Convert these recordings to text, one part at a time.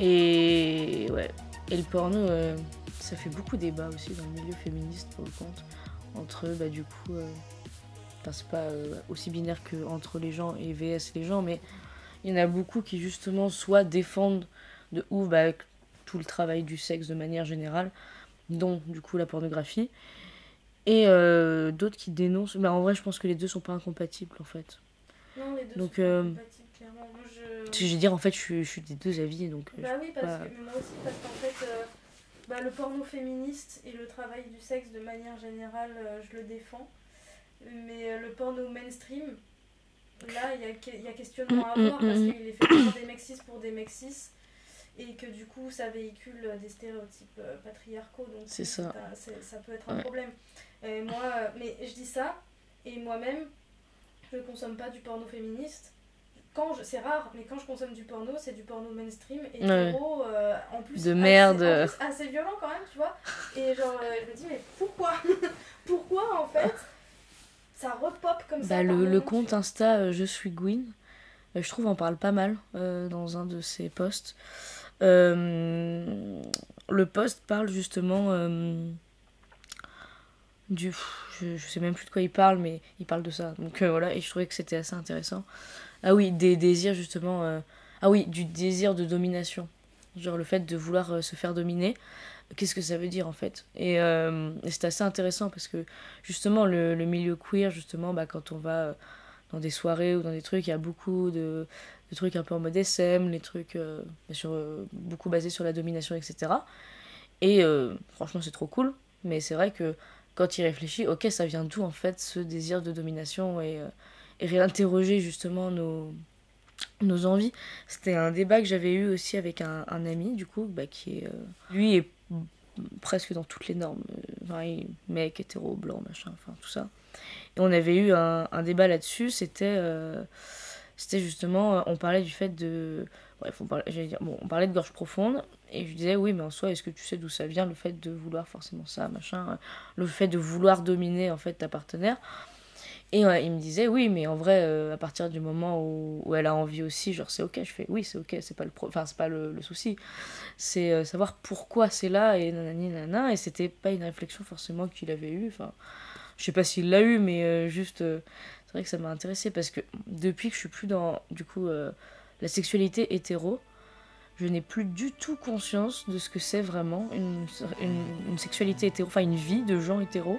Et ouais. Et le porno, euh, ça fait beaucoup débat aussi dans le milieu féministe pour le compte. Entre bah du coup. euh, c'est pas euh, aussi binaire que entre les gens et VS les gens, mais il y en a beaucoup qui justement soit défendent de ouf bah, tout le travail du sexe de manière générale, dont du coup la pornographie, et euh, d'autres qui dénoncent. Mais en vrai, je pense que les deux sont pas incompatibles en fait. Non, les deux Donc, sont euh, compatibles, clairement. Je... Veux dire, en fait, je suis, je suis des deux avis, donc. euh, Bah oui, parce pas- que moi aussi, parce qu'en fait, euh, bah, le porno féministe et le travail du sexe de manière générale, euh, je le défends. Mais euh, le porno mainstream, là, il y a, y a questionnement à avoir parce qu'il est fait par des mecs pour des mecs et que du coup, ça véhicule euh, des stéréotypes patriarcaux. Donc, C'est ça. ça peut être un Ouais. problème. Et moi, mais je dis ça, et moi-même, je consomme pas du porno féministe. Quand je- c'est rare, mais quand je consomme du porno, c'est du porno mainstream et Ouais. hétéro, euh, en plus De assez- merde. plus assez violent quand même, tu vois. Et genre, euh, je me dis mais pourquoi, pourquoi en fait, ça repop comme ça. Bah, par le, le compte. Insta euh, Je suis Gwyn, euh, je trouve en parle pas mal dans un de ses posts. Le post parle justement du. Je, je sais même plus de quoi il parle, mais il parle de ça. Donc euh, voilà, et je trouvais que c'était assez intéressant. Ah oui, des désirs justement. euh, Ah oui, du désir de domination. Genre le fait de vouloir euh, se faire dominer. Qu'est-ce que ça veut dire en fait? Et, et c'est assez intéressant parce que justement le, le milieu queer, justement, bah, quand on va dans des soirées ou dans des trucs, il y a beaucoup de, de trucs un peu en mode SM, les trucs sur, beaucoup basés sur la domination, etc. Et franchement, c'est trop cool. Mais c'est vrai que quand il réfléchit, ok, ça vient d'où en fait ce désir de domination et, euh, et réinterroger justement nos, nos envies. C'était un débat que j'avais eu aussi avec un, ami, du coup, bah, qui est. euh, lui est presque dans toutes les normes. euh, Enfin, mec, hétéro, blanc, machin, enfin tout ça. Et on avait eu un, débat là-dessus, c'était. c'était justement. On parlait du fait de. Bref, on parlait, de gorge profonde, et je disais, oui, mais en soi, est-ce que tu sais d'où ça vient, le fait de vouloir forcément ça, machin, le fait de vouloir dominer, en fait, ta partenaire? Et euh, il me disait, oui, mais en vrai, euh, à partir du moment où, elle a envie aussi, genre, c'est ok, je fais, oui, c'est ok, c'est pas le, pro- c'est pas le, souci. C'est euh, savoir pourquoi c'est là, et nanani, nanana, et c'était pas une réflexion forcément qu'il avait eue, enfin, je sais pas s'il l'a eu, mais juste, c'est vrai que ça m'a intéressé parce que depuis que je suis plus dans, du coup, la sexualité hétéro, je n'ai plus du tout conscience de ce que c'est vraiment une, sexualité hétéro, enfin une vie de gens hétéros.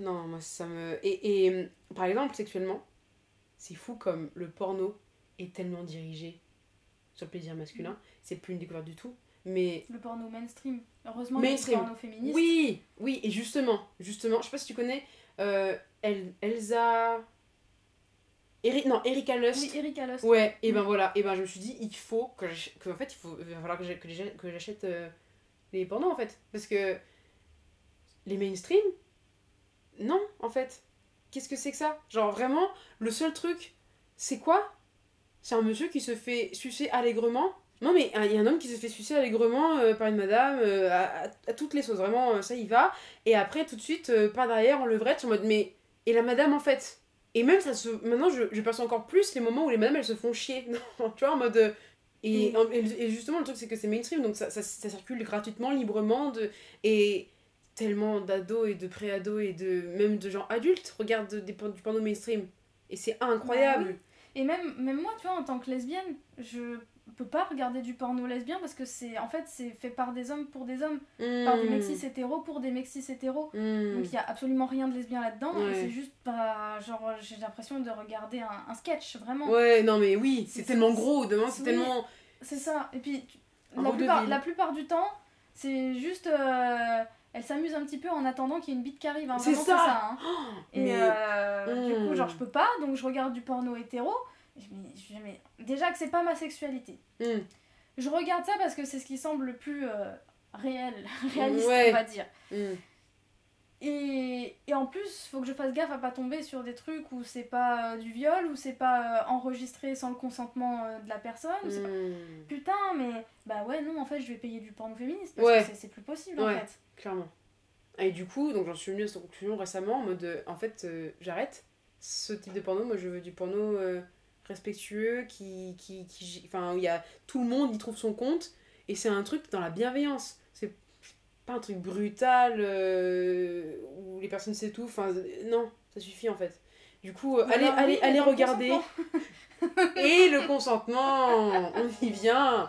Non, moi ça me. Et, et euh, par exemple, sexuellement, c'est fou comme le porno est tellement dirigé sur le plaisir masculin. C'est plus une découverte du tout. Mais Le porno mainstream. Heureusement, Mainstream. le porno féministe. oui, oui, et justement, justement, je sais pas si tu connais euh, El- Elsa. Eri... Non, Erika Lust. Oui, Erika Lust. Ouais, et ben Mm. voilà, et ben je me suis dit, il faut que, en fait, il faut, il va falloir que j'achète euh, les pornos en fait. Parce que les mainstream, non, en fait. Qu'est-ce que c'est que ça? Genre vraiment, le seul truc, c'est quoi? C'est un monsieur qui se fait sucer allègrement. Non, mais il y a un homme qui se fait sucer allègrement euh, par une madame, euh, à, à- à toutes les sauces, vraiment, euh, ça y va. Et après, tout de suite, par derrière, en levrette, en mode, mais. Et la madame en fait? Et même, ça se. Maintenant, je, je perçois encore plus les moments où les madames elles se font chier. tu vois, en mode. Et, Mm. en- et, et justement, le truc, c'est que c'est mainstream, donc ça, ça, ça circule gratuitement, librement. De, et tellement d'ados et de pré-ados et de même de gens adultes regardent des, du porno mainstream. Et c'est incroyable. Bah oui. Et même, même moi, tu vois, en tant que lesbienne, je, peut pas regarder du porno lesbien parce que c'est en fait c'est fait par des hommes pour des hommes, par des mecs cis hétéros pour des mecs cis hétéros. Hmm. Donc il y a absolument rien de lesbien là-dedans. Ouais. C'est juste pas genre j'ai l'impression de regarder un, un sketch vraiment. Ouais, non, mais oui, c'est tellement gros, demain, c'est Oui. tellement. C'est ça. Et puis plupart, la plupart du temps c'est juste euh, elle s'amuse un petit peu en attendant qu'il y ait une bite qui arrive. hein. C'est ça. hein. Et mais- euh, du coup, Hmm. genre, je peux pas, donc je regarde du porno hétéro. Et je me dis, je- mais déjà que c'est pas ma sexualité. Hmm. Je regarde ça parce que c'est ce qui semble le plus euh, réel, réaliste, Ouais. on va dire. Hmm. Et, et en plus, faut que je fasse gaffe à pas tomber sur des trucs où c'est pas euh, du viol, où c'est pas euh, enregistré sans le consentement euh, de la personne. pas- Hmm. Putain, mais bah ouais, non, en fait, je vais payer du porno féministe parce Ouais. que c'est- plus possible en fait. Clairement. Et du coup, donc j'en suis venue à cette conclusion récemment, en mode, en fait, j'arrête ce type de porno. Moi, je veux du porno respectueux, qui, qui, qui, enfin, où il y a tout le monde, y trouve son compte, et c'est un truc dans la bienveillance. C'est pas un truc brutal euh, où les personnes s'étouffent. Non, ça suffit en fait. Du coup, euh, allez, allez, allez regarder. Et le consentement, on y vient.